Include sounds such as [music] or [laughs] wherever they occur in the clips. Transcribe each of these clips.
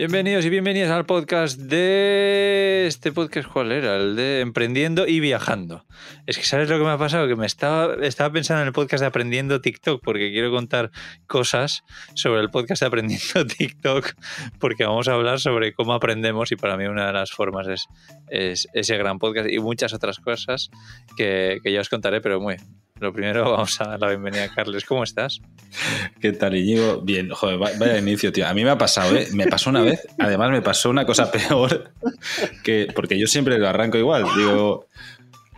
Bienvenidos y bienvenidas al podcast de este podcast cuál era, el de emprendiendo y viajando. Es que sabes lo que me ha pasado, que me estaba, pensando en el podcast de aprendiendo TikTok porque quiero contar cosas sobre el podcast de aprendiendo [laughs] TikTok porque vamos a hablar sobre cómo aprendemos y para mí una de las formas es, es ese gran podcast y muchas otras cosas que, que ya os contaré, pero muy, lo primero, [laughs] vamos a dar la bienvenida a Carles. ¿Cómo estás? ¿Qué tal, Iñigo? Bien, joder, vaya inicio, tío. A mí me ha pasado, ¿eh? Me pasó una vez, además me pasó una cosa [laughs] peor, que porque yo siempre lo arranco igual. Digo,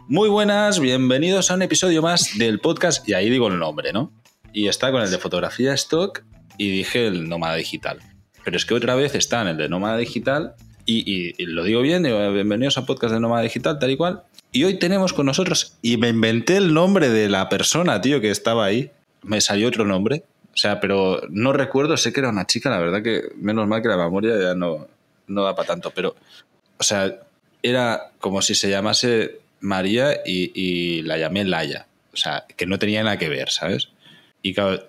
muy buenas, bienvenidos a un episodio más del podcast, y ahí digo el nombre, ¿no? Y está con el de fotografía stock y dije el nómada digital. Pero es que otra vez está en el de nómada digital y, y lo digo bien, digo, bienvenidos al podcast de nómada digital, tal y cual. Y hoy tenemos con nosotros, y me inventé el nombre de la persona, tío, que estaba ahí. Me salió otro nombre. O sea, pero no recuerdo, sé que era una chica, la verdad que menos mal que la memoria ya no, no da para tanto. Pero, o sea, era como si se llamase María y, la llamé Laia. O sea, que no tenía nada que ver, ¿sabes? Y claro,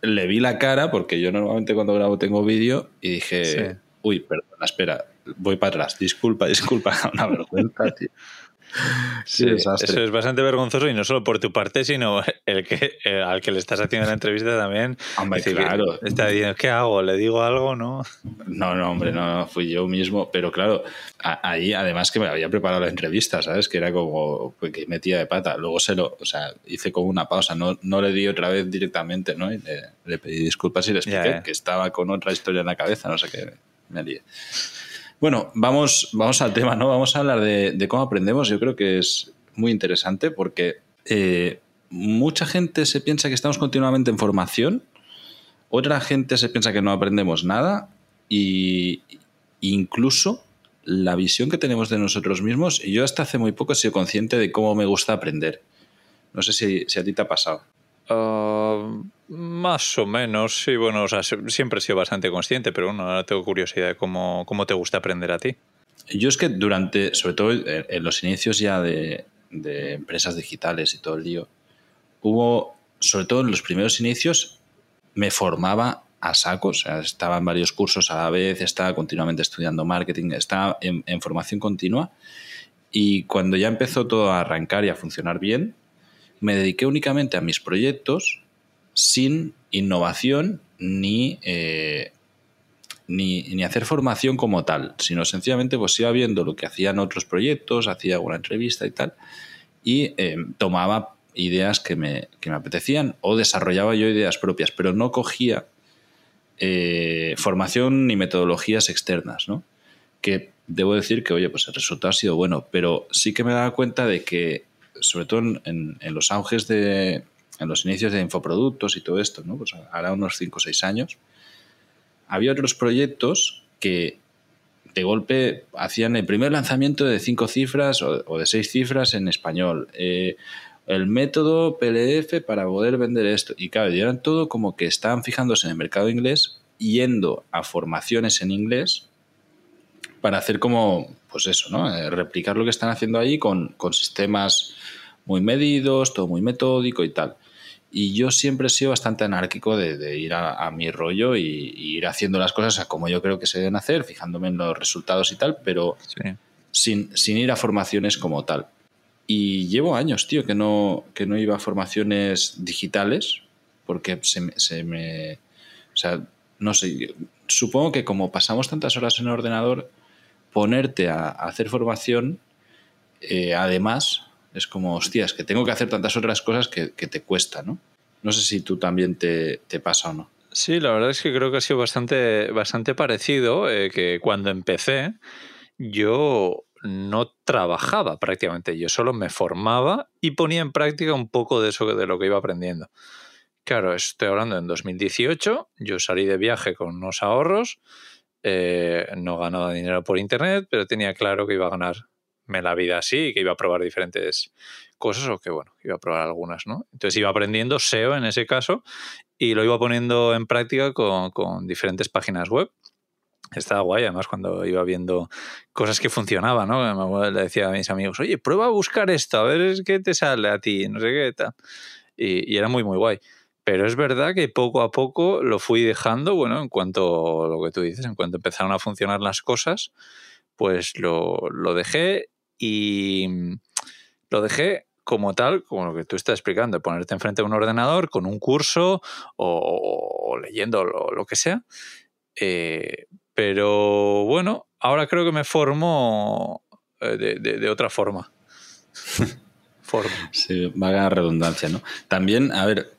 le vi la cara, porque yo normalmente cuando grabo tengo vídeo, y dije, uy, perdona, espera, voy para atrás, disculpa, [laughs] disculpa, una vergüenza, tío. [laughs] Sí, eso es bastante vergonzoso y no solo por tu parte, sino [laughs] el que eh, al que le estás haciendo la entrevista también. Hombre, claro. Está diciendo, ¿qué hago? ¿Le digo algo? No. No, no, hombre, no, fui yo mismo. Pero claro, ahí además que me había preparado la entrevista, ¿sabes? Que era como que metía de pata. Luego se lo, o sea, hice como una pausa, no, no le di otra vez directamente, ¿no? Y le, pedí disculpas y le expliqué que estaba con otra historia en la cabeza, no sé qué, me lié. Bueno, vamos, vamos al tema, ¿no? Vamos a hablar de, cómo aprendemos. Yo creo que es muy interesante porque eh, mucha gente se piensa que estamos continuamente en formación, otra gente se piensa que no aprendemos nada y incluso la visión que tenemos de nosotros mismos, yo hasta hace muy poco he sido consciente de cómo me gusta aprender. No sé si, si a ti te ha pasado. Ah, más o menos, sí, bueno, o sea, siempre he sido bastante consciente, pero bueno, ahora tengo curiosidad de cómo, cómo te gusta aprender a ti. Yo es que durante, sobre todo en los inicios ya de, empresas digitales y todo el lío, hubo, sobre todo en los primeros inicios, me formaba a saco, o sea, estaba en varios cursos a la vez, estaba continuamente estudiando marketing, estaba en formación continua y cuando ya empezó todo a arrancar y a funcionar bien, me dediqué únicamente a mis proyectos sin innovación ni, eh, ni, hacer formación como tal, sino sencillamente pues iba viendo lo que hacían otros proyectos, hacía alguna entrevista y tal, y eh, tomaba ideas que me, que me, apetecían o desarrollaba yo ideas propias, pero no cogía eh, formación ni metodologías externas, ¿no? Que debo decir que, oye, pues el resultado ha sido bueno, pero sí que me daba cuenta de que sobre todo en, los auges de, en los inicios de infoproductos y todo esto, ¿no? Pues ahora unos 5 o 6 años, había otros proyectos que de golpe hacían el primer lanzamiento de 5 cifras o, de 6 cifras en español. Eh, el método PLF para poder vender esto. Y claro, eran todo como que estaban fijándose en el mercado inglés, yendo a formaciones en inglés para hacer como, pues eso, ¿no? Eh, replicar lo que están haciendo ahí con, con sistemas muy medidos, todo muy metódico y tal. Y yo siempre he sido bastante anárquico de, ir a, mi rollo y, ir haciendo las cosas como yo creo que se deben hacer, fijándome en los resultados y tal, pero sin, sin, ir a formaciones como tal. Y llevo años, tío, que no, que no iba a formaciones digitales, porque se me, se me. O sea, no sé, supongo que como pasamos tantas horas en el ordenador, ponerte a, hacer formación, eh, además, es como, hostias, que tengo que hacer tantas otras cosas que, te cuesta, ¿no? No sé si tú también te, pasa o no. Sí, la verdad es que creo que ha sido bastante, bastante parecido, eh, que cuando empecé yo no trabajaba prácticamente, yo solo me formaba y ponía en práctica un poco de eso de lo que iba aprendiendo. Claro, estoy hablando en 2018, yo salí de viaje con unos ahorros, eh, no ganaba dinero por internet, pero tenía claro que iba a ganar me la vida así, que iba a probar diferentes cosas o que, bueno, iba a probar algunas, ¿no? Entonces iba aprendiendo SEO en ese caso y lo iba poniendo en práctica con, diferentes páginas web. Estaba guay, además, cuando iba viendo cosas que funcionaban, ¿no? Le decía a mis amigos, oye, prueba a buscar esto, a ver qué te sale a ti, no sé qué tal. Y era muy, muy guay. Pero es verdad que poco a poco lo fui dejando, bueno, en cuanto lo que tú dices, en cuanto empezaron a funcionar las cosas, pues lo, lo dejé y lo dejé como tal, como lo que tú estás explicando, de ponerte enfrente de un ordenador con un curso o, leyendo lo, que sea. Eh, pero bueno, ahora creo que me formo eh, de, otra forma. [laughs] forma. Sí, va a ganar redundancia, ¿no? También, a ver,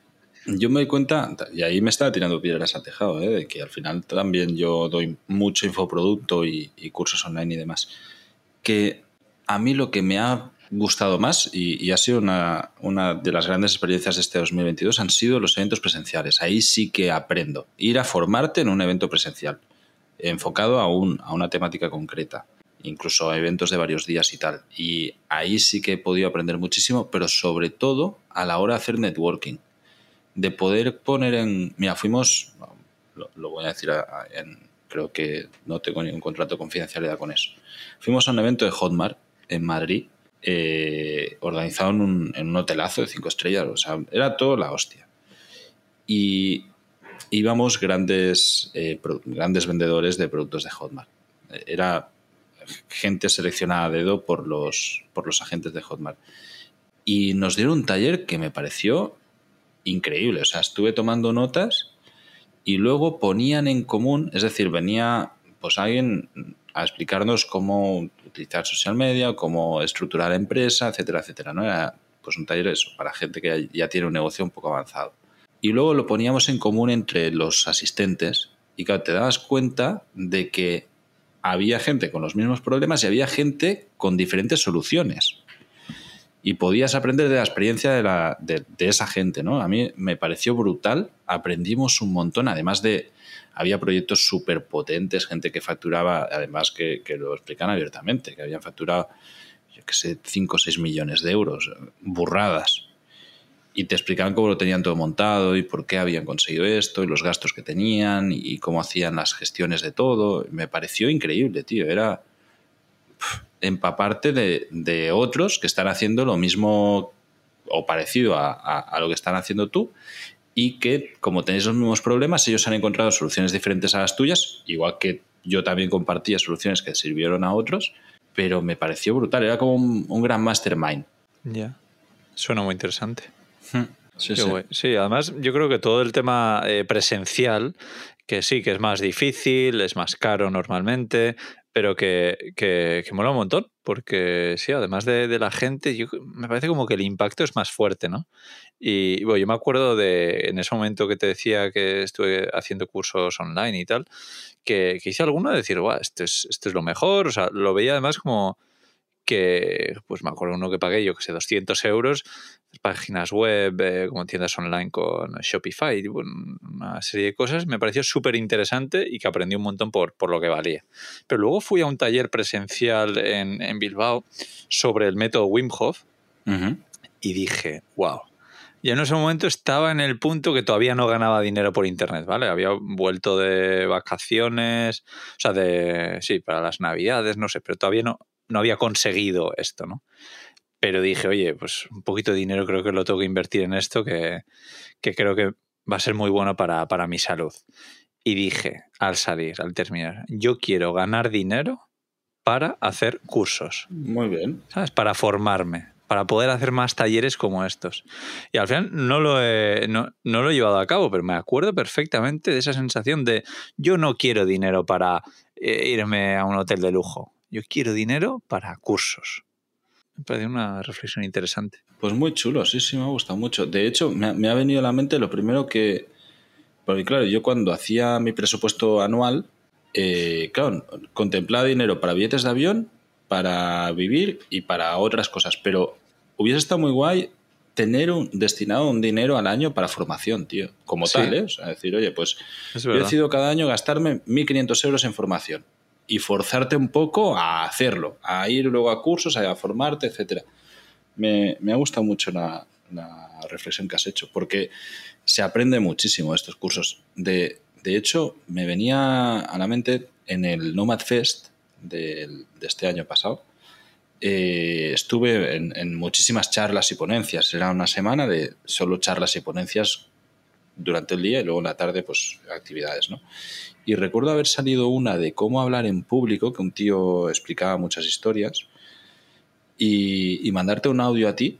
yo me doy cuenta, y ahí me estaba tirando piedras al tejado, ¿eh? de que al final también yo doy mucho infoproducto y, y cursos online y demás, que a mí lo que me ha gustado más y, ha sido una, de las grandes experiencias de este 2022 han sido los eventos presenciales. Ahí sí que aprendo. Ir a formarte en un evento presencial, enfocado a, un, a una temática concreta, incluso a eventos de varios días y tal. Y ahí sí que he podido aprender muchísimo, pero sobre todo a la hora de hacer networking. De poder poner en... Mira, fuimos, lo, voy a decir en, creo que no tengo ningún contrato de confidencialidad con eso. Fuimos a un evento de Hotmart en Madrid eh, organizado en un, hotelazo de cinco estrellas. O sea, era todo la hostia. Y íbamos grandes, eh, grandes vendedores de productos de Hotmart. Era gente seleccionada a dedo por los, por los agentes de Hotmart. Y nos dieron un taller que me pareció increíble. O sea, estuve tomando notas y luego ponían en común, es decir, venía pues alguien a explicarnos cómo utilizar social media, cómo estructurar la empresa, etcétera, etcétera. ¿no? Era pues un taller eso, para gente que ya tiene un negocio un poco avanzado. Y luego lo poníamos en común entre los asistentes y claro, te dabas cuenta de que había gente con los mismos problemas y había gente con diferentes soluciones. Y podías aprender de la experiencia de, la, de esa gente, ¿no? A mí me pareció brutal, aprendimos un montón, además de había proyectos súper potentes, gente que facturaba, además que, lo explican abiertamente, que habían facturado, yo qué sé, 5 o 6 millones de euros, burradas. Y te explicaban cómo lo tenían todo montado y por qué habían conseguido esto y los gastos que tenían y cómo hacían las gestiones de todo. Me pareció increíble, tío. Era empaparte de, de otros que están haciendo lo mismo o parecido a, a, lo que están haciendo tú y que como tenéis los mismos problemas, ellos han encontrado soluciones diferentes a las tuyas, igual que yo también compartía soluciones que sirvieron a otros, pero me pareció brutal, era como un, gran mastermind. Ya, suena muy interesante. Hmm. Sí, sí. sí, además yo creo que todo el tema eh, presencial, que sí, que es más difícil, es más caro normalmente, pero que, que, mola un montón, porque sí, además de, de, la gente, yo, me parece como que el impacto es más fuerte, ¿no? Y bueno, yo me acuerdo de en ese momento que te decía que estuve haciendo cursos online y tal, que, que hice alguno de decir, guau, esto es, esto es lo mejor, o sea, lo veía además como que, pues me acuerdo uno que pagué, yo que sé, 200 euros, páginas web, eh, como tiendas online con Shopify, una serie de cosas, me pareció súper interesante y que aprendí un montón por, por lo que valía. Pero luego fui a un taller presencial en, en Bilbao sobre el método Wim Hof y dije, wow. Y en ese momento estaba en el punto que todavía no ganaba dinero por internet, ¿vale? Había vuelto de vacaciones, o sea, de, sí, para las navidades, no sé, pero todavía no, no había conseguido esto, ¿no? Pero dije, oye, pues un poquito de dinero creo que lo tengo que invertir en esto, que, creo que va a ser muy bueno para, para mi salud. Y dije, al salir, al terminar, yo quiero ganar dinero para hacer cursos. Muy bien. ¿Sabes? Para formarme, para poder hacer más talleres como estos. Y al final no lo, he, no, no, lo he llevado a cabo, pero me acuerdo perfectamente de esa sensación de yo no quiero dinero para eh, irme a un hotel de lujo. Yo quiero dinero para cursos. Me parece una reflexión interesante. Pues muy chulo, sí, sí, me ha gustado mucho. De hecho, me ha, venido a la mente lo primero que... Porque claro, yo cuando hacía mi presupuesto anual, eh, claro, contemplaba dinero para billetes de avión, para vivir y para otras cosas, pero hubiese estado muy guay tener un, destinado un dinero al año para formación, tío, como tal, ¿eh? O sea, decir, oye, pues yo decido cada año gastarme 1.500 euros en formación y forzarte un poco a hacerlo, a ir luego a cursos, a formarte, etcétera. Me, me ha gustado mucho la, reflexión que has hecho, porque se aprende muchísimo estos cursos. De, de hecho, me venía a la mente en el Nomad Fest de, de este año pasado, eh, estuve en, muchísimas charlas y ponencias. Era una semana de solo charlas y ponencias durante el día y luego en la tarde, pues actividades, ¿no? Y recuerdo haber salido una de cómo hablar en público, que un tío explicaba muchas historias, y, mandarte un audio a ti,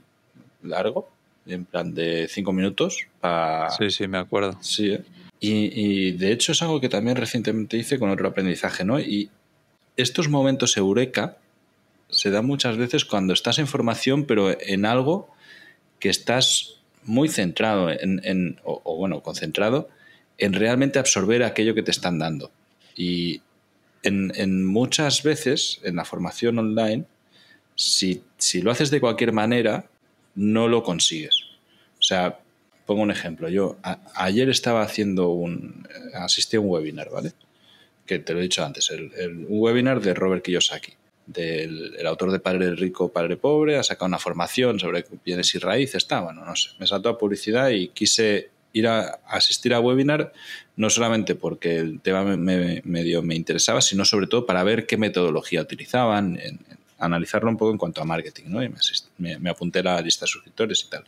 largo, en plan de cinco minutos. Para... Sí, sí, me acuerdo. Sí, ¿eh? y, de hecho es algo que también recientemente hice con otro aprendizaje, ¿no? Y estos momentos eureka se dan muchas veces cuando estás en formación, pero en algo que estás muy centrado en, o, bueno, concentrado en realmente absorber aquello que te están dando. Y en, muchas veces en la formación online, si, si, lo haces de cualquier manera, no lo consigues. O sea, pongo un ejemplo. Yo ayer estaba haciendo un. asistí a un webinar, ¿vale? Que te lo he dicho antes, el, un webinar de Robert Kiyosaki del el autor de Padre Rico, Padre Pobre, ha sacado una formación sobre bienes y raíces, está, bueno, no sé, me saltó a publicidad y quise ir a, asistir a webinar no solamente porque el tema me, medio me interesaba, sino sobre todo para ver qué metodología utilizaban, analizarlo un poco en cuanto a marketing, ¿no? Y me, me, apunté a la lista de suscriptores y tal.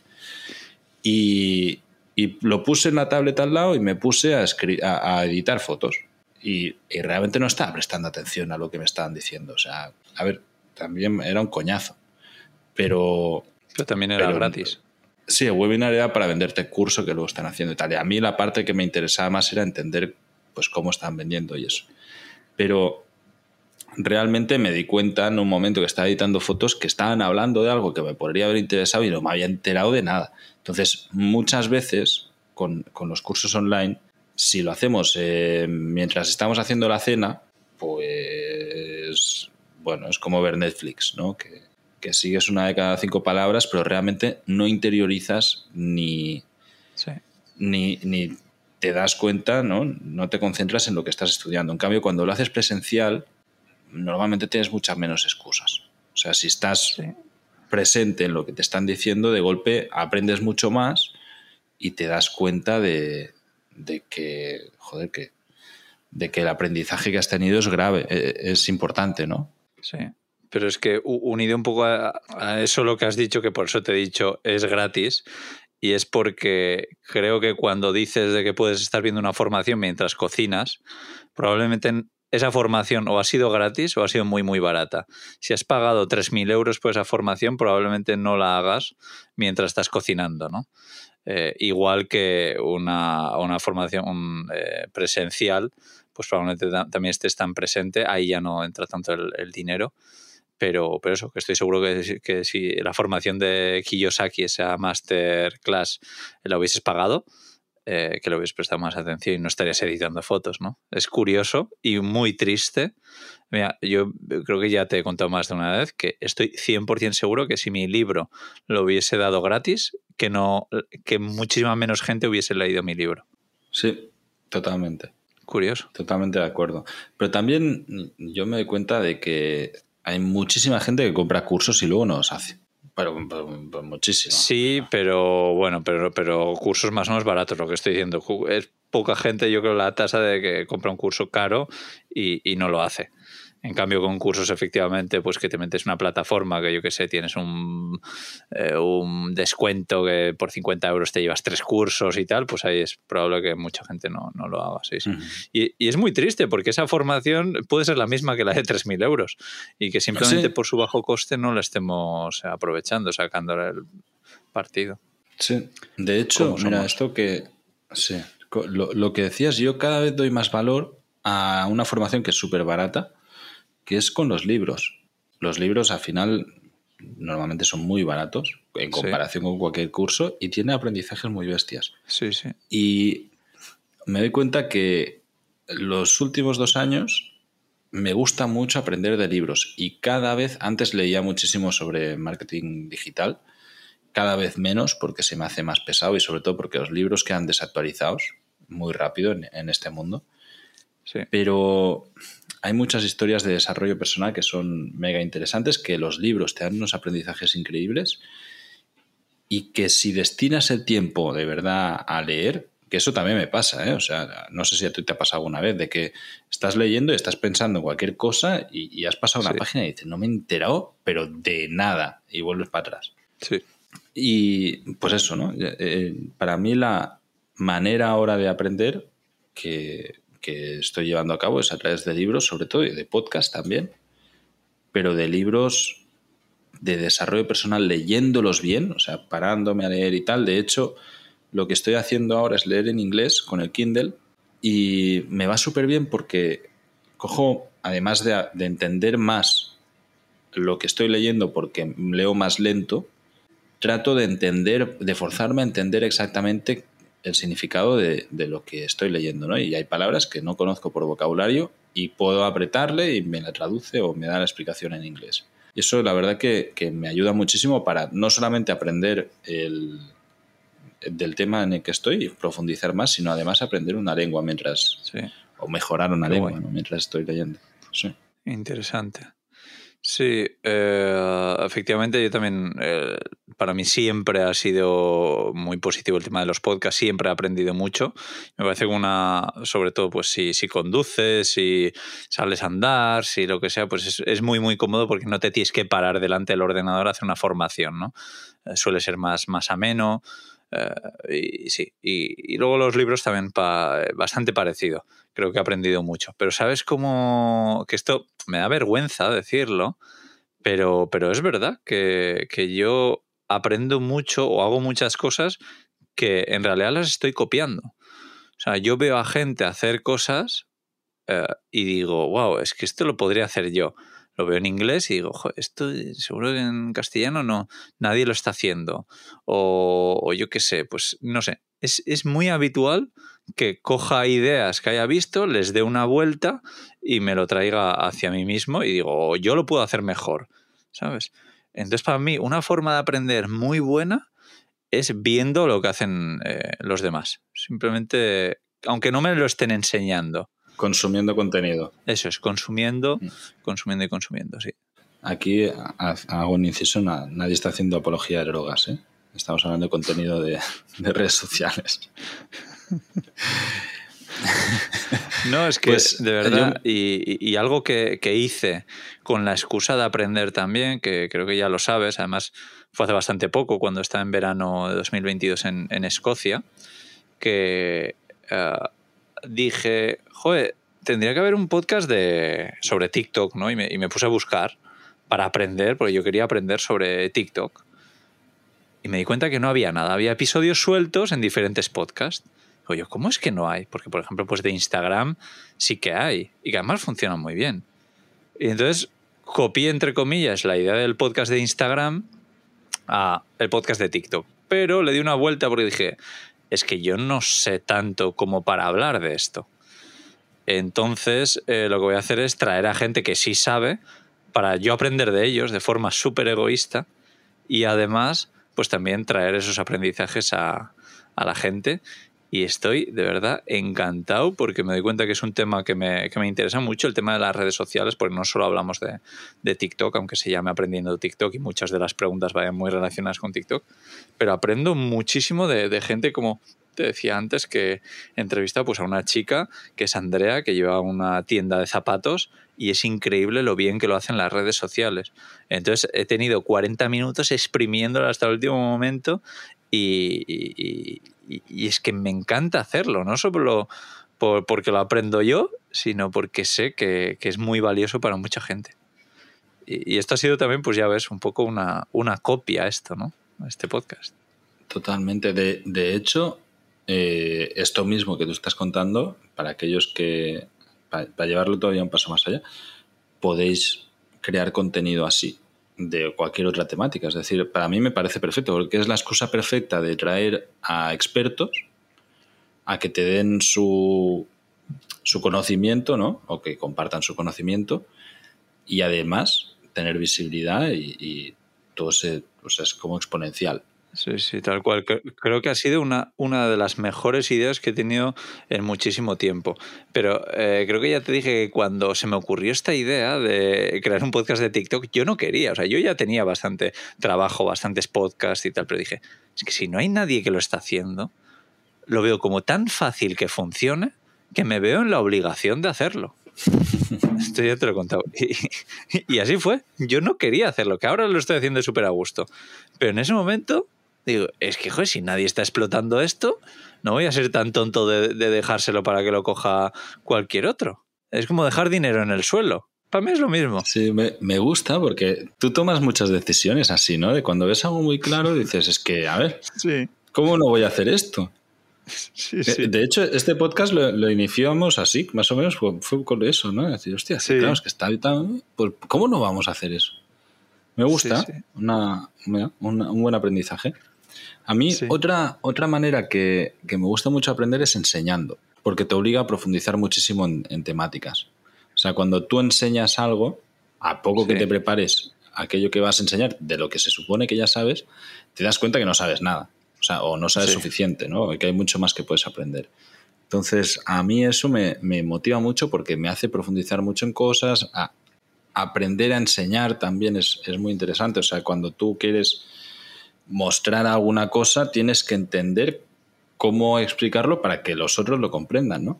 Y, y, lo puse en la tableta al lado y me puse a, a, a editar fotos. Y, y, realmente no estaba prestando atención a lo que me estaban diciendo. O sea, a ver, también era un coñazo. Pero. Pero también era gratis. Sí, el webinar era para venderte curso que luego están haciendo y tal. Y a mí la parte que me interesaba más era entender pues cómo están vendiendo y eso. Pero realmente me di cuenta en un momento que estaba editando fotos que estaban hablando de algo que me podría haber interesado y no me había enterado de nada. Entonces, muchas veces con, con los cursos online, si lo hacemos eh, mientras estamos haciendo la cena, pues bueno, es como ver Netflix, ¿no? Que, sigues una de cada cinco palabras, pero realmente no interiorizas ni, ni, te das cuenta, ¿no? No te concentras en lo que estás estudiando. En cambio, cuando lo haces presencial, normalmente tienes muchas menos excusas. O sea, si estás presente en lo que te están diciendo, de golpe aprendes mucho más y te das cuenta de, de que, joder, que, de que el aprendizaje que has tenido es grave, e, es importante, ¿no? Sí. Pero es que unido un poco a, eso lo que has dicho, que por eso te he dicho es gratis, y es porque creo que cuando dices de que puedes estar viendo una formación mientras cocinas, probablemente esa formación o ha sido gratis o ha sido muy, muy barata. Si has pagado 3.000 euros por esa formación, probablemente no la hagas mientras estás cocinando, ¿no? Eh, igual que una, una formación eh, presencial, pues probablemente también estés tan presente, ahí ya no entra tanto el, dinero. Pero, pero eso, que estoy seguro que, que, si la formación de Kiyosaki, esa masterclass, la hubieses pagado, eh, que le hubieses prestado más atención y no estarías editando fotos, ¿no? Es curioso y muy triste. Mira, yo creo que ya te he contado más de una vez que estoy 100% seguro que si mi libro lo hubiese dado gratis, que, no, que muchísima menos gente hubiese leído mi libro. Sí, totalmente. Curioso. Totalmente de acuerdo. Pero también yo me doy cuenta de que hay muchísima gente que compra cursos y luego no los hace. Pero, muchísimo. Sí, pero bueno, pero, pero cursos más o menos baratos, lo que estoy diciendo. Es poca gente, yo creo, la tasa de que compra un curso caro y, y no lo hace. En cambio, con cursos, efectivamente, pues que te metes una plataforma que yo que sé, tienes un, eh, un descuento que por 50 euros te llevas tres cursos y tal, pues ahí es probable que mucha gente no, no lo haga. Sí, sí. y, y, es muy triste porque esa formación puede ser la misma que la de 3.000 euros y que simplemente por su bajo coste no la estemos aprovechando, sacándole el partido. Sí, de hecho, mira, esto que. Sí, lo, lo que decías, yo cada vez doy más valor a una formación que es súper barata que es con los libros. Los libros al final normalmente son muy baratos en comparación con cualquier curso y tiene aprendizajes muy bestias. Sí, sí. Y me doy cuenta que los últimos dos años me gusta mucho aprender de libros y cada vez, antes leía muchísimo sobre marketing digital, cada vez menos porque se me hace más pesado y sobre todo porque los libros quedan desactualizados muy rápido en, en este mundo. Sí. Pero hay muchas historias de desarrollo personal que son mega interesantes, que los libros te dan unos aprendizajes increíbles y que si destinas el tiempo de verdad a leer, que eso también me pasa, ¿eh? o sea, no sé si a ti te ha pasado alguna vez, de que estás leyendo y estás pensando en cualquier cosa y, has pasado una página y dices, no me he enterado, pero de nada, y vuelves para atrás. Sí. Y pues eso, ¿no? Eh, para mí la manera ahora de aprender que, que estoy llevando a cabo es a través de libros, sobre todo, y de podcast también, pero de libros de desarrollo personal leyéndolos bien, o sea, parándome a leer y tal. De hecho, lo que estoy haciendo ahora es leer en inglés con el Kindle y me va súper bien porque cojo, además de, de, entender más lo que estoy leyendo porque leo más lento, trato de entender, de forzarme a entender exactamente el significado de, de, lo que estoy leyendo, ¿no? Y hay palabras que no conozco por vocabulario y puedo apretarle y me la traduce o me da la explicación en inglés. Y eso la verdad que, que me ayuda muchísimo para no solamente aprender el, del tema en el que estoy y profundizar más, sino además aprender una lengua mientras... Sí. O mejorar una Qué lengua ¿no? mientras estoy leyendo. Sí. Interesante. Sí, eh, efectivamente yo también, eh, para mí siempre ha sido muy positivo el tema de los podcasts, siempre he aprendido mucho. Me parece que una, sobre todo pues si, si conduces, si sales a andar, si lo que sea, pues es, es, muy muy cómodo porque no te tienes que parar delante del ordenador a hacer una formación, ¿no? Eh, suele ser más, más ameno. Uh, y sí, y, y, luego los libros también pa, bastante parecido. Creo que he aprendido mucho. Pero sabes cómo que esto me da vergüenza decirlo, pero, pero es verdad que, que yo aprendo mucho o hago muchas cosas que en realidad las estoy copiando. O sea, yo veo a gente hacer cosas uh, y digo, wow, es que esto lo podría hacer yo lo veo en inglés y digo, esto seguro que en castellano no, nadie lo está haciendo. O, o yo qué sé, pues no sé. Es, es, muy habitual que coja ideas que haya visto, les dé una vuelta y me lo traiga hacia mí mismo y digo, yo lo puedo hacer mejor, ¿sabes? Entonces, para mí, una forma de aprender muy buena es viendo lo que hacen eh, los demás. Simplemente, aunque no me lo estén enseñando. Consumiendo contenido. Eso es, consumiendo, mm. consumiendo y consumiendo, sí. Aquí hago un inciso, nadie está haciendo apología de drogas, ¿eh? Estamos hablando de contenido de, de redes sociales. No, es que pues, de verdad, yo... y, y, algo que, que, hice con la excusa de aprender también, que creo que ya lo sabes, además fue hace bastante poco, cuando estaba en verano de 2022 en, en Escocia, que uh, dije, joder, tendría que haber un podcast de, sobre TikTok, ¿no? Y me, y me, puse a buscar para aprender, porque yo quería aprender sobre TikTok. Y me di cuenta que no había nada, había episodios sueltos en diferentes podcasts. Digo yo, ¿cómo es que no hay? Porque, por ejemplo, pues de Instagram sí que hay, y que además funcionan muy bien. Y entonces copié, entre comillas, la idea del podcast de Instagram a el podcast de TikTok. Pero le di una vuelta porque dije, es que yo no sé tanto como para hablar de esto. Entonces, eh, lo que voy a hacer es traer a gente que sí sabe para yo aprender de ellos de forma súper egoísta y además, pues también traer esos aprendizajes a, a, la gente. Y estoy de verdad encantado porque me doy cuenta que es un tema que me, que me interesa mucho, el tema de las redes sociales, porque no solo hablamos de, de, TikTok, aunque se llame aprendiendo TikTok y muchas de las preguntas vayan muy relacionadas con TikTok, pero aprendo muchísimo de, de gente como te decía antes que he entrevistado pues, a una chica que es Andrea, que lleva una tienda de zapatos y es increíble lo bien que lo hacen las redes sociales. Entonces he tenido 40 minutos exprimiéndolo hasta el último momento y, es que me encanta hacerlo, no solo por, porque lo aprendo yo, sino porque sé que, que es muy valioso para mucha gente. Y, esto ha sido también, pues ya ves, un poco una, una copia esto, ¿no? Este podcast. Totalmente. De, de hecho, eh, esto mismo que tú estás contando, para aquellos que, para, llevarlo todavía un paso más allá, podéis crear contenido así de cualquier otra temática. Es decir, para mí me parece perfecto, porque es la excusa perfecta de traer a expertos a que te den su, su conocimiento, ¿no? O que compartan su conocimiento y además tener visibilidad y, todo se, es como exponencial. Sí, sí, tal cual. Creo que ha sido una, una de las mejores ideas que he tenido en muchísimo tiempo. Pero eh, creo que ya te dije que cuando se me ocurrió esta idea de crear un podcast de TikTok, yo no quería. O sea, yo ya tenía bastante trabajo, bastantes podcasts y tal, pero dije, es que si no hay nadie que lo está haciendo, lo veo como tan fácil que funcione que me veo en la obligación de hacerlo. [laughs] Esto ya te lo he contado. Y, y, así fue. Yo no quería hacerlo, que ahora lo estoy haciendo súper a gusto. Pero en ese momento digo, es que, joder, si nadie está explotando esto, no voy a ser tan tonto de, de dejárselo para que lo coja cualquier otro. Es como dejar dinero en el suelo. Para mí es lo mismo. Sí, me, me, gusta porque tú tomas muchas decisiones así, ¿no? De cuando ves algo muy claro dices, es que, a ver, sí. ¿cómo no voy a hacer esto? Sí, sí. De, de, hecho, este podcast lo, lo, iniciamos así, más o menos fue, fue con eso, ¿no? Decir, hostia, sí. claro, es que está tan... Pues, ¿Cómo no vamos a hacer eso? Me gusta, una, una, un buen aprendizaje. A mí, otra, otra manera que, que, me gusta mucho aprender es enseñando, porque te obliga a profundizar muchísimo en, en temáticas. O sea, cuando tú enseñas algo, a poco que te prepares aquello que vas a enseñar de lo que se supone que ya sabes, te das cuenta que no sabes nada. O sea, o no sabes sí. suficiente, ¿no? Que hay mucho más que puedes aprender. Entonces, a mí eso me, me motiva mucho porque me hace profundizar mucho en cosas. A, aprender a enseñar también es, es, muy interesante. O sea, cuando tú quieres mostrar alguna cosa, tienes que entender cómo explicarlo para que los otros lo comprendan, ¿no?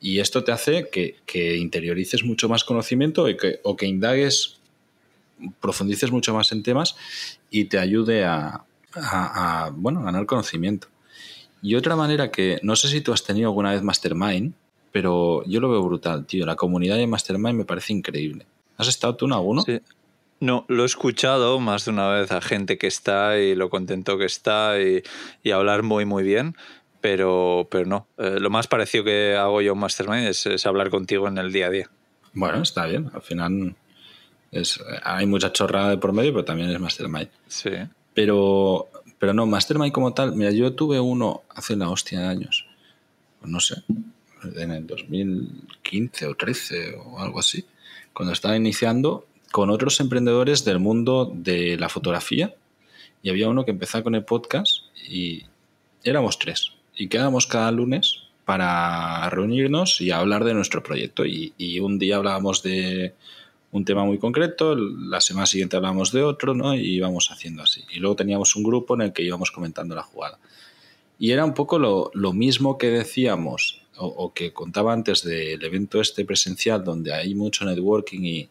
Y esto te hace que, que interiorices mucho más conocimiento y que, o que indagues, profundices mucho más en temas y te ayude a, a, a, bueno, ganar conocimiento. Y otra manera que no sé si tú has tenido alguna vez Mastermind, pero yo lo veo brutal, tío. La comunidad de Mastermind me parece increíble. ¿Has estado tú en alguno? Sí. No, lo he escuchado más de una vez a gente que está y lo contento que está y, y hablar muy, muy bien, pero, pero no. Eh, lo más parecido que hago yo en Mastermind es, es, hablar contigo en el día a día. Bueno, está bien. Al final es, hay mucha chorrada de por medio, pero también es Mastermind. Sí. Pero, pero no, Mastermind como tal, mira, yo tuve uno hace la hostia de años, pues no sé, en el 2015 o 13 o algo así, cuando estaba iniciando con otros emprendedores del mundo de la fotografía y había uno que empezaba con el podcast y éramos tres y quedábamos cada lunes para reunirnos y hablar de nuestro proyecto y, y un día hablábamos de un tema muy concreto, la semana siguiente hablamos de otro, ¿no? Y íbamos haciendo así. Y luego teníamos un grupo en el que íbamos comentando la jugada. Y era un poco lo, lo mismo que decíamos o, o, que contaba antes del evento este presencial, donde hay mucho networking y,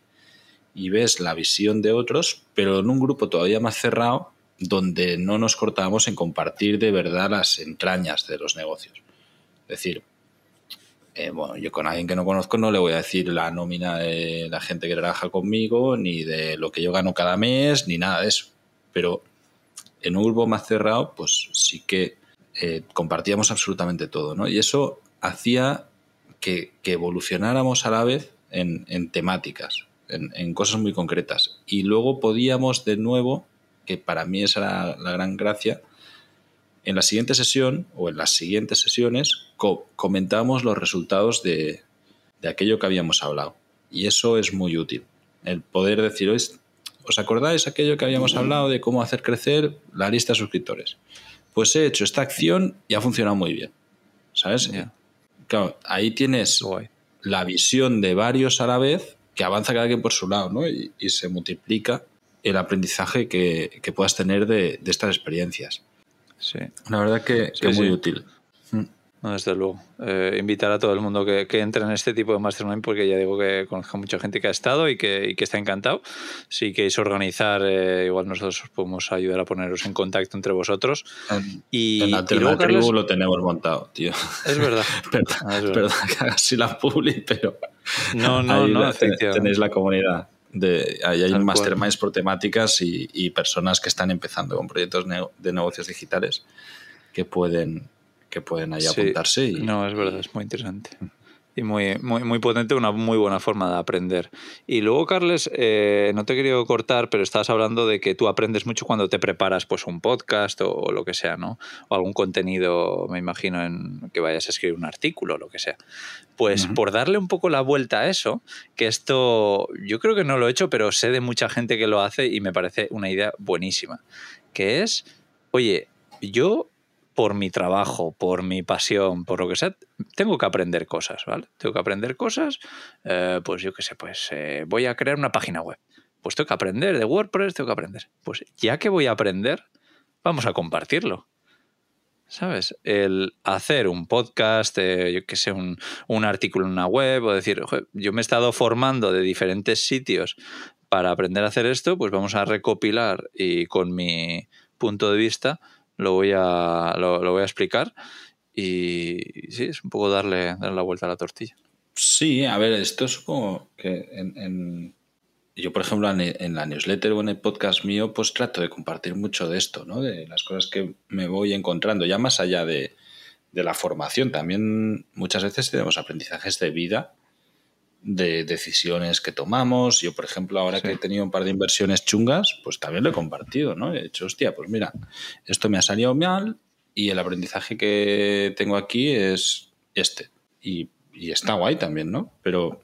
y ves la visión de otros, pero en un grupo todavía más cerrado, donde no nos cortábamos en compartir de verdad las entrañas de los negocios. Es decir, eh, bueno, yo con alguien que no conozco no le voy a decir la nómina de la gente que trabaja conmigo, ni de lo que yo gano cada mes, ni nada de eso. Pero en un grupo más cerrado, pues sí que eh, compartíamos absolutamente todo, ¿no? Y eso hacía que, evolucionáramos a la vez en temáticas, en, en, cosas muy concretas. Y luego podíamos de nuevo, que para mí esa era la gran gracia, en la siguiente sesión o en las siguientes sesiones co comentábamos los resultados de, de, aquello que habíamos hablado. Y eso es muy útil. El poder decir, ¿os acordáis aquello que habíamos hablado de cómo hacer crecer la lista de suscriptores? Pues he hecho esta acción y ha funcionado muy bien. ¿Sabes? Yeah. Claro, ahí tienes la visión de varios a la vez que avanza cada quien por su lado, ¿no? Y, y se multiplica el aprendizaje que, que puedas tener de, de estas experiencias. Sí. La verdad que, sí, que es muy útil. No, desde luego. Eh, invitar a todo el mundo que, que, entre en este tipo de mastermind porque ya digo que conozco mucha gente que ha estado y que, y que está encantado. Si queréis organizar, eh, igual nosotros os podemos ayudar a poneros en contacto entre vosotros. En, y, en Alternatribu Carlos, lo tenemos montado, tío. Es verdad. [laughs] perdón, ah, es verdad. perdón que haga así la publi, pero no, no, no, la, tenéis la comunidad. De, ahí hay Tal masterminds cual. por temáticas y, y, personas que están empezando con proyectos de negocios digitales que pueden que pueden ahí sí. apuntarse. Y, no, es verdad, es muy interesante. Y muy, muy, muy potente, una muy buena forma de aprender. Y luego, Carles, eh, no te he querido cortar, pero estabas hablando de que tú aprendes mucho cuando te preparas pues un podcast o, o lo que sea, ¿no? O algún contenido, me imagino, en que vayas a escribir un artículo o lo que sea. Pues uh -huh. por darle un poco la vuelta a eso, que esto yo creo que no lo he hecho, pero sé de mucha gente que lo hace y me parece una idea buenísima, que es, oye, yo por mi trabajo, por mi pasión, por lo que sea, tengo que aprender cosas, ¿vale? Tengo que aprender cosas, eh, pues yo qué sé, pues eh, voy a crear una página web. Pues tengo que aprender de WordPress, tengo que aprender. Pues ya que voy a aprender, vamos a compartirlo. ¿Sabes? El hacer un podcast, eh, yo que sé, un, un, artículo en una web, o decir, yo me he estado formando de diferentes sitios para aprender a hacer esto, pues vamos a recopilar y con mi punto de vista lo voy a, lo, voy a explicar Y sí, es un poco darle, darle la vuelta a la tortilla. Sí, a ver, esto es como que en, yo, por ejemplo, en, la newsletter o en el podcast mío, pues trato de compartir mucho de esto, ¿no? De las cosas que me voy encontrando, ya más allá de, de la formación. También muchas veces tenemos aprendizajes de vida, de decisiones que tomamos. Yo, por ejemplo, ahora que he tenido un par de inversiones chungas, pues también lo he compartido, ¿no? He dicho, hostia, pues mira, esto me ha salido mal y el aprendizaje que tengo aquí es este. Y, está guay también, ¿no? Pero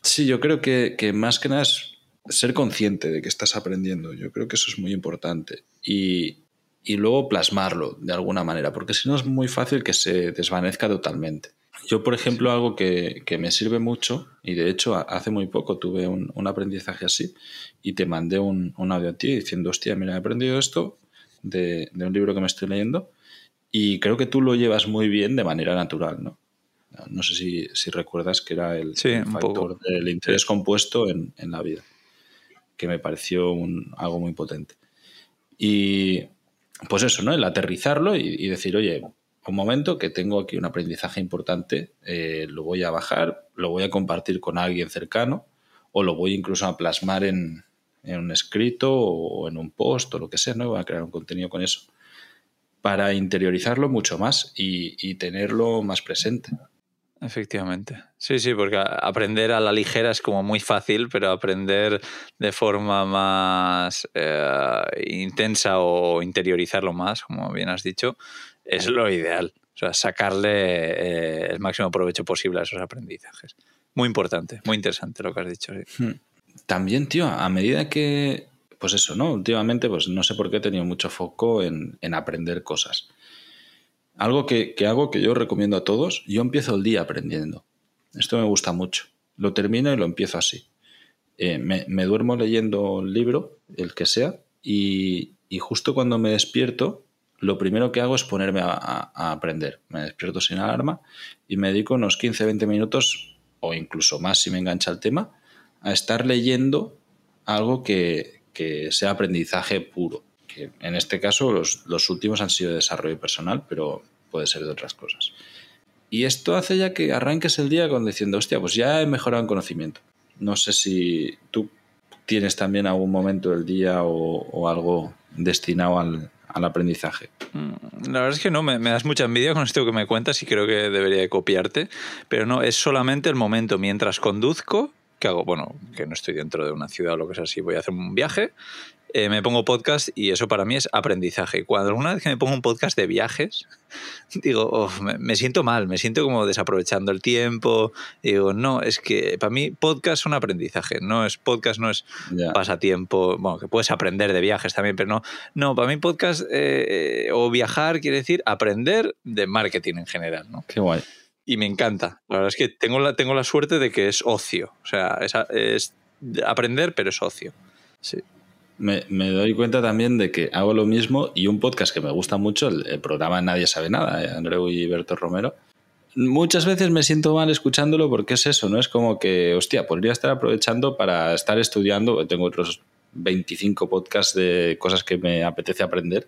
sí, yo creo que, que más que nada es ser consciente de que estás aprendiendo. Yo creo que eso es muy importante. Y, y luego plasmarlo de alguna manera, porque si no es muy fácil que se desvanezca totalmente. Yo, por ejemplo, algo que, me sirve mucho, y de hecho hace muy poco tuve un, aprendizaje así, y te mandé un, audio a ti diciendo, hostia, mira, he aprendido esto de, un libro que me estoy leyendo, y creo que tú lo llevas muy bien de manera natural, ¿no? No sé si, recuerdas que era el, factor del interés compuesto en, la vida, que me pareció un, algo muy potente. Y pues eso, ¿no? El aterrizarlo y, decir, oye, un momento que tengo aquí un aprendizaje importante, eh, lo voy a bajar, lo voy a compartir con alguien cercano o lo voy incluso a plasmar en, un escrito o en un post o lo que sea, ¿no? Voy a crear un contenido con eso para interiorizarlo mucho más y tenerlo más presente. Efectivamente. Sí, sí, porque aprender a la ligera es como muy fácil, pero aprender de forma más eh, intensa o interiorizarlo más, como bien has dicho, es lo ideal. O sea, sacarle eh, el máximo provecho posible a esos aprendizajes. Muy importante, muy interesante lo que has dicho. Hmm. También, tío, a medida que, pues eso, ¿no? Últimamente, pues no sé por qué he tenido mucho foco en, en aprender cosas. Algo que, hago que yo recomiendo a todos, yo empiezo el día aprendiendo. Esto me gusta mucho. Lo termino y lo empiezo así. Eh, me, duermo leyendo el libro, el que sea, y, justo cuando me despierto, lo primero que hago es ponerme a, aprender. Me despierto sin alarma y me dedico unos 15-20 minutos, o incluso más si me engancha el tema, a estar leyendo algo que, que sea aprendizaje puro. Que en este caso los, los últimos han sido de desarrollo personal, pero puede ser de otras cosas. Y esto hace ya que arranques el día con diciendo, hostia, pues ya he mejorado en conocimiento. No sé si tú tienes también algún momento del día o, algo destinado al, aprendizaje. Mm, la verdad es que no, me, das mucha envidia con esto que me cuentas y creo que debería copiarte, pero no, es solamente el momento mientras conduzco, que hago, bueno, que no estoy dentro de una ciudad o lo que sea así, voy a hacer un viaje eh, me pongo podcast y eso para mí es aprendizaje. Cuando alguna vez que me pongo un podcast de viajes, [laughs] digo, me, siento mal, me siento como desaprovechando el tiempo. Digo, no, es que para mí podcast es un aprendizaje. No es podcast, no es pasatiempo. Bueno, que puedes aprender de viajes también, pero no. No, para mí podcast eh, eh, o viajar quiere decir aprender de marketing en general, ¿no? Qué guay. Y me encanta. La verdad es que tengo la, tengo la suerte de que es ocio. O sea, es, es aprender, pero es ocio. Sí me, doy cuenta también de que hago lo mismo y un podcast que me gusta mucho, el, programa Nadie sabe nada, eh, Andreu y Berto Romero. Muchas veces me siento mal escuchándolo porque es eso, ¿no? Es como que, hostia, podría estar aprovechando para estar estudiando. Tengo otros 25 podcasts de cosas que me apetece aprender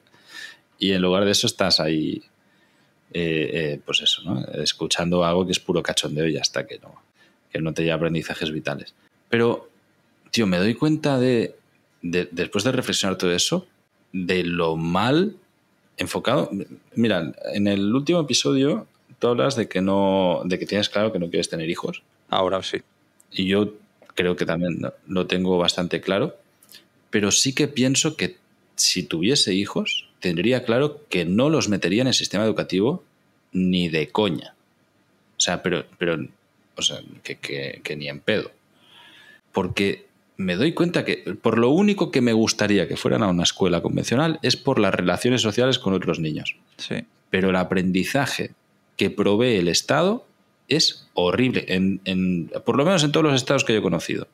y en lugar de eso estás ahí, eh, eh, pues eso, ¿no? Escuchando algo que es puro cachondeo y hasta que no, que no te lleva aprendizajes vitales. Pero, tío, me doy cuenta de después de reflexionar todo eso, de lo mal enfocado. Mira, en el último episodio tú hablas de que no, de que tienes claro que no quieres tener hijos. Ahora sí. Y yo creo que también lo tengo bastante claro. Pero sí que pienso que si tuviese hijos, tendría claro que no los metería en el sistema educativo ni de coña. O sea, pero, pero o sea, que, que ni en pedo. Porque me doy cuenta que por lo único que me gustaría que fueran a una escuela convencional es por las relaciones sociales con otros niños. Sí. Pero el aprendizaje que provee el Estado es horrible, en, por lo menos en todos los estados que yo he conocido.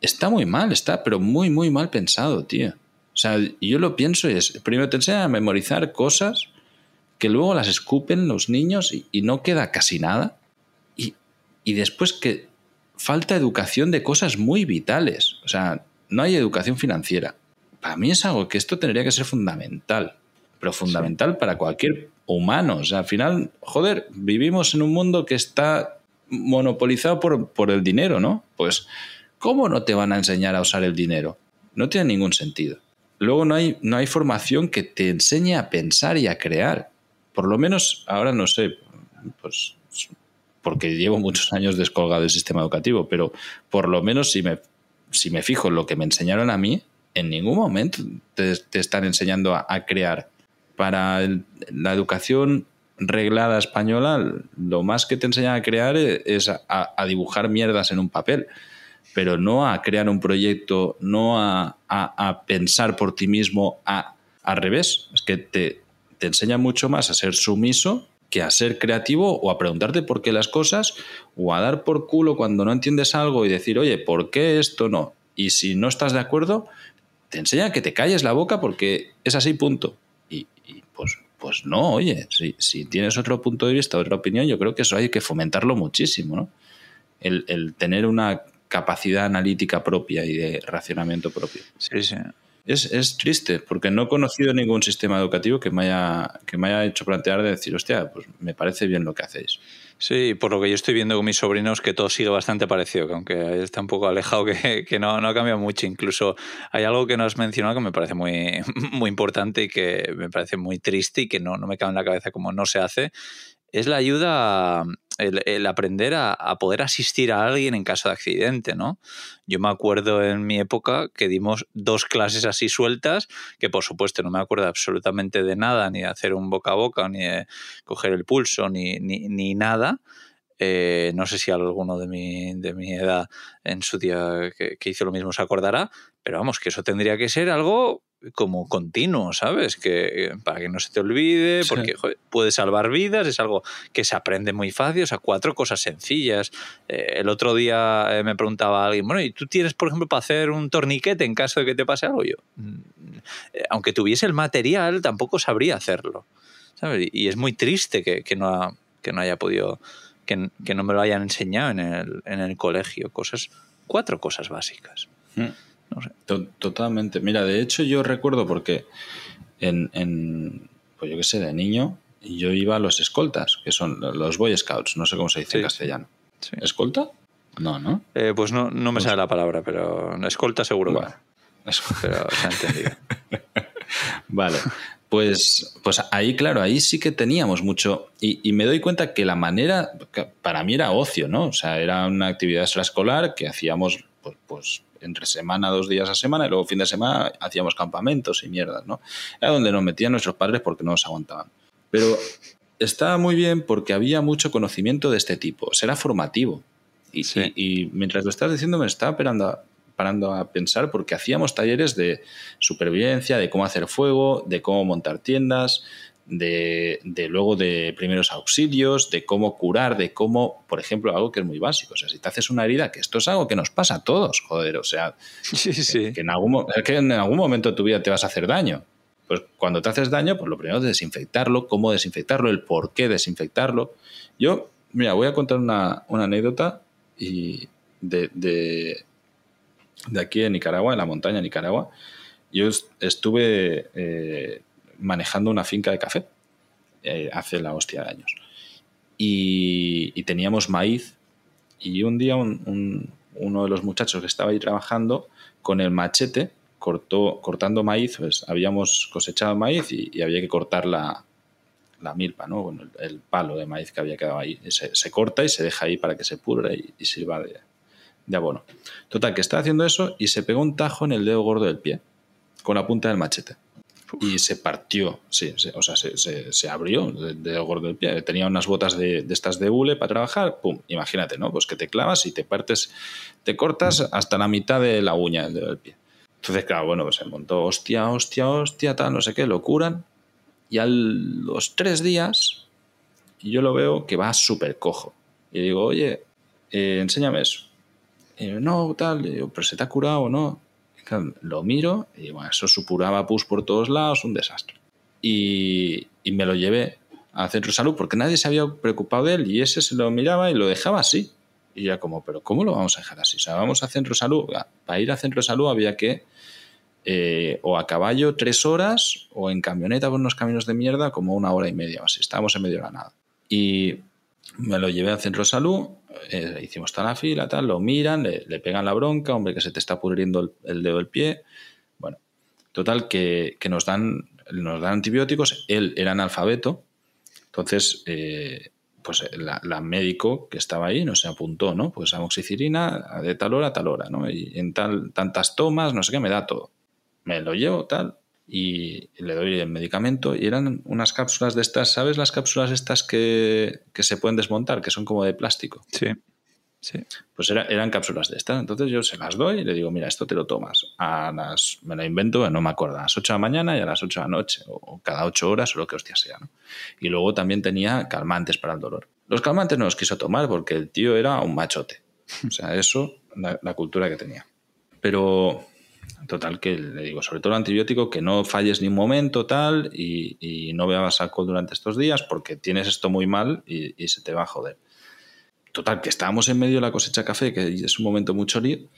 Está muy mal, está, pero muy, muy mal pensado, tío. O sea, yo lo pienso y es, primero te enseñan a memorizar cosas que luego las escupen los niños y, no queda casi nada. Y, y después que falta educación de cosas muy vitales. O sea, no hay educación financiera. Para mí es algo que esto tendría que ser fundamental. pero fundamental para cualquier humano. O sea, al final, joder, vivimos en un mundo que está monopolizado por, por el dinero, ¿no? Pues, ¿cómo no te van a enseñar a usar el dinero? No tiene ningún sentido. Luego no hay, no hay formación que te enseñe a pensar y a crear. Por lo menos, ahora no sé, pues porque llevo muchos años descolgado del sistema educativo, pero por lo menos si me, si me fijo en lo que me enseñaron a mí, en ningún momento te, están enseñando a, crear. Para la educación reglada española, lo más que te enseñan a crear es a, dibujar mierdas en un papel, pero no a crear un proyecto, no a, pensar por ti mismo, a, al revés. Es que te, te enseña mucho más a ser sumiso que a ser creativo o a preguntarte por qué las cosas o a dar por culo cuando no entiendes algo y decir, oye, ¿por qué esto no? Y si no estás de acuerdo, te enseña que te calles la boca porque es así, punto. Y, pues, pues no, oye, si, si, tienes otro punto de vista, otra opinión, yo creo que eso hay que fomentarlo muchísimo, ¿no? El, el tener una capacidad analítica propia y de racionamiento propio. Sí, sí es, triste, porque no he conocido ningún sistema educativo que me, haya, que me haya hecho plantear de decir, hostia, pues me parece bien lo que hacéis. Sí, por lo que yo estoy viendo con mis sobrinos, que todo sigue bastante parecido, que aunque está un poco alejado, que, que no, no, ha cambiado mucho. Incluso hay algo que no has mencionado que me parece muy, [laughs] muy importante y que me parece muy triste y que no, no me cabe en la cabeza como no se hace, es la ayuda, el, aprender a, poder asistir a alguien en caso de accidente, ¿no? Yo me acuerdo en mi época que dimos dos clases así sueltas, que por supuesto no me acuerdo absolutamente de nada, ni de hacer un boca a boca, ni de coger el pulso, ni, ni, nada. Eh, no sé si alguno de mi, de mi edad en su día que hizo lo mismo se acordará, pero vamos, que eso tendría que ser algo como continuo, ¿sabes? Que para que no se te olvide, porque puede salvar vidas, es algo que se aprende muy fácil, o sea, cuatro cosas sencillas. Eh, el otro día eh, me preguntaba alguien, bueno, ¿y tú tienes, por ejemplo, para hacer un torniquete en caso de que te pase algo? Yo, mm, eh, aunque tuviese el material, tampoco sabría hacerlo, ¿sabes? Y es muy triste que, que, no, que no haya podido, que, que, no me lo hayan enseñado en el, en el colegio, cosas, cuatro cosas básicas. Mm. Totalmente. Mira, de hecho yo recuerdo porque en, pues yo qué sé, de niño, yo iba a los escoltas, que son los Boy Scouts, no sé cómo se dice en castellano. ¿Escolta? No, ¿no? Eh, pues no, no me pues sale la palabra, pero escolta seguro que Pero se ha entendido. [laughs] vale. Pues, pues ahí, claro, ahí sí que teníamos mucho. Y, y, me doy cuenta que la manera, para mí era ocio, ¿no? O sea, era una actividad extraescolar que hacíamos, pues, pues entre semana, dos días a semana, y luego fin de semana hacíamos campamentos y mierdas, ¿no? Era donde nos metían nuestros padres porque no nos aguantaban. Pero estaba muy bien porque había mucho conocimiento de este tipo, será formativo. Y, y, mientras lo estás diciendo me estaba parando, parando a pensar porque hacíamos talleres de supervivencia, de cómo hacer fuego, de cómo montar tiendas, de, luego de primeros auxilios, de cómo curar, de cómo, por ejemplo, algo que es muy básico. O sea, si te haces una herida, que esto es algo que nos pasa a todos, joder, o sea, [laughs] Que, en algún, que en algún momento de tu vida te vas a hacer daño. Pues cuando te haces daño, pues lo primero es desinfectarlo, cómo desinfectarlo, el por qué desinfectarlo. Yo, mira, voy a contar una, anécdota y de, de, aquí en Nicaragua, en la montaña de Nicaragua. Yo estuve eh, manejando una finca de café eh, hace la hostia de años. Y, teníamos maíz y un día uno de los muchachos que estaba ahí trabajando con el machete cortó, cortando maíz, pues habíamos cosechado maíz y, había que cortar la, la milpa, ¿no? el, palo de maíz que había quedado ahí. Se, corta y se deja ahí para que se pudra y, y sirva de, de abono. Total, que está haciendo eso y se pegó un tajo en el dedo gordo del pie con la punta del machete y se partió, sí, o sea, se, se, abrió de, gordo del pie. Tenía unas botas de, estas de hule para trabajar, pum, imagínate, ¿no? Pues que te clavas y te partes, te cortas hasta la mitad de la uña del pie. Entonces, claro, bueno, pues se montó, hostia, hostia, hostia, tal, no sé qué, lo curan. Y a los tres días, yo lo veo que va súper cojo. Y digo, oye, eh, enséñame eso. Y no, tal, pero se te ha curado o no lo miro y bueno, eso supuraba pus por todos lados, un desastre. Y, me lo llevé al centro de salud porque nadie se había preocupado de él y ese se lo miraba y lo dejaba así. Y ya como, pero ¿cómo lo vamos a dejar así? O sea, vamos al centro de salud. Para ir al centro de salud había que eh, o a caballo tres horas o en camioneta por unos caminos de mierda como una hora y media. Así, estábamos en medio de la nada. Y me lo llevé al centro de salud, eh, hicimos toda la fila, tal, lo miran, le, pegan la bronca, hombre, que se te está pudriendo el, dedo del pie. Bueno, total, que, nos, dan, nos dan antibióticos. Él era analfabeto, entonces, eh, pues la, médico que estaba ahí nos apuntó, ¿no? Pues amoxicilina de tal hora a tal hora, ¿no? Y en tal, tantas tomas, no sé qué, me da todo. Me lo llevo, tal, y le doy el medicamento y eran unas cápsulas de estas, ¿sabes las cápsulas estas que, que se pueden desmontar, que son como de plástico? Sí. Sí. Pues eran cápsulas de estas. Entonces yo se las doy y le digo, mira, esto te lo tomas. A las, me lo invento, no me acuerdo, a las 8 de la mañana y a las 8 de la noche, o cada 8 horas o lo que hostia sea. ¿no? Y luego también tenía calmantes para el dolor. Los calmantes no los quiso tomar porque el tío era un machote. O sea, eso, la, la cultura que tenía. Pero Total, que le digo, sobre todo el antibiótico, que no falles ni un momento, tal, y, no bebas alcohol durante estos días porque tienes esto muy mal y, se te va a joder. Total, que estábamos en medio de la cosecha café, que es un momento mucho lío,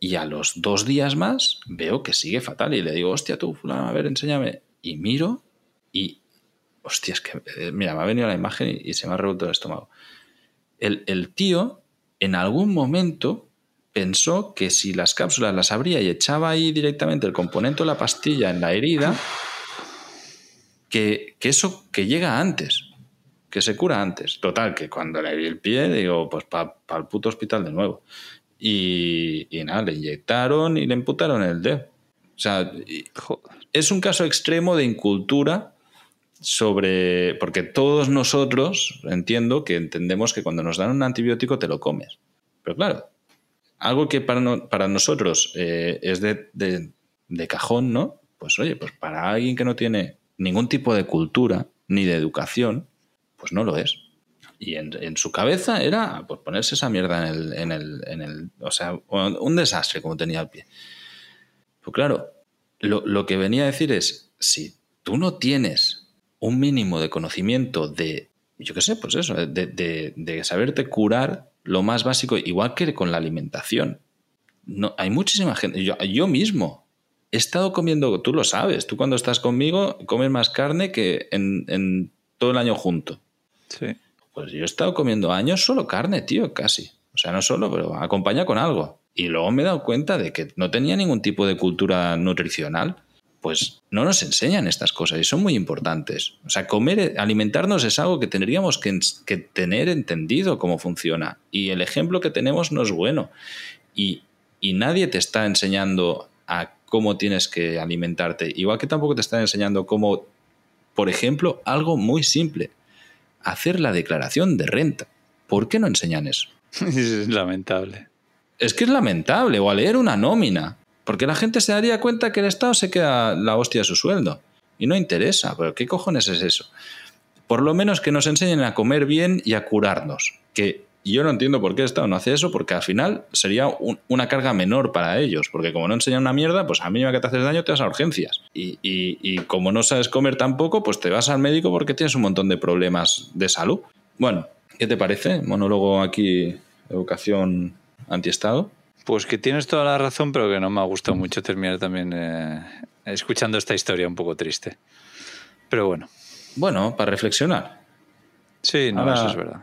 y a los dos días más veo que sigue fatal y le digo, hostia, tú, fulano, a ver, enséñame. Y miro y, hostia, es que, eh, mira, me ha venido la imagen y, se me ha revuelto el estómago. El, el tío, en algún momento, pensó que si las cápsulas las abría y echaba ahí directamente el componente de la pastilla en la herida, que, eso que llega antes, que se cura antes. Total, que cuando le vi el pie, digo, pues para el puto hospital de nuevo. Y, nada, le inyectaron y le imputaron el dedo. O sea, es un caso extremo de incultura sobre. Porque todos nosotros, entiendo que entendemos que cuando nos dan un antibiótico te lo comes. Pero claro, algo que para, para nosotros eh, es de, de, cajón, ¿no? Pues oye, pues para alguien que no tiene ningún tipo de cultura ni de educación, pues no lo es. Y en, en su cabeza era pues, ponerse esa mierda en el, en el, en el, O sea, un desastre como tenía el pie. Pues claro, lo, lo que venía a decir es, si tú no tienes un mínimo de conocimiento de, yo qué sé, pues eso, de, de, de saberte curar lo más básico, igual que con la alimentación. No, hay muchísima gente, yo, yo mismo he estado comiendo, tú lo sabes, tú cuando estás conmigo comes más carne que en, todo el año junto. Sí. Pues yo he estado comiendo años solo carne, tío, casi. O sea, no solo, pero acompaña con algo. Y luego me he dado cuenta de que no tenía ningún tipo de cultura nutricional pues no nos enseñan estas cosas y son muy importantes. O sea, comer, alimentarnos es algo que tendríamos que, tener entendido cómo funciona. Y el ejemplo que tenemos no es bueno. Y, nadie te está enseñando a cómo tienes que alimentarte. Igual que tampoco te están enseñando cómo, por ejemplo, algo muy simple, hacer la declaración de renta. ¿Por qué no enseñan eso? [laughs] Es lamentable. Es que es lamentable. O a leer una nómina. Porque la gente se daría cuenta que el Estado se queda la hostia de su sueldo. Y no interesa, pero ¿qué cojones es eso? Por lo menos que nos enseñen a comer bien y a curarnos. Que yo no entiendo por qué el Estado no hace eso, porque al final sería una carga menor para ellos. Porque como no enseñan una mierda, pues a mínima que te haces daño te vas a urgencias. Y, y como no sabes comer tampoco, pues te vas al médico porque tienes un montón de problemas de salud. Bueno, ¿qué te parece? Monólogo aquí, educación antiestado. Pues que tienes toda la razón, pero que no me ha gustado mucho terminar también eh, escuchando esta historia un poco triste. Pero bueno. Bueno, para reflexionar. Sí, no, eso, es verdad,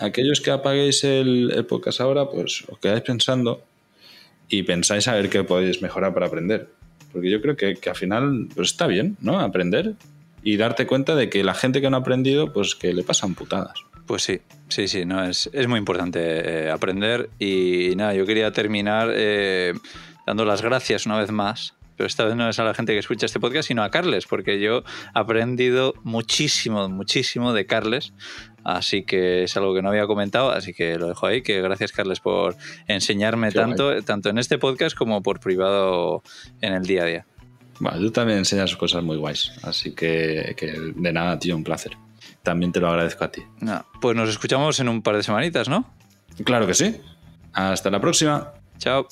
Aquellos que apaguéis el, podcast ahora, pues os quedáis pensando y pensáis a ver qué podéis mejorar para aprender. Porque yo creo que, que, al final pues está bien, ¿no? Aprender y darte cuenta de que la gente que no ha aprendido, pues que le pasan putadas. Pues sí, sí, sí, no, es, es muy importante eh, aprender. Y nada, yo quería terminar eh, dando las gracias una vez más, pero esta vez no es a la gente que escucha este podcast, sino a Carles, porque yo he aprendido muchísimo, muchísimo de Carles, así que es algo que no había comentado, así que lo dejo ahí, que gracias Carles por enseñarme tanto, tanto en este podcast como por privado en el día a día. Bueno, tú también enseñas cosas muy guays, así que, que de nada, tío, un placer también te lo agradezco a ti. pues nos escuchamos en un par de semanitas, ¿no? Claro que sí. Hasta la próxima. Chao.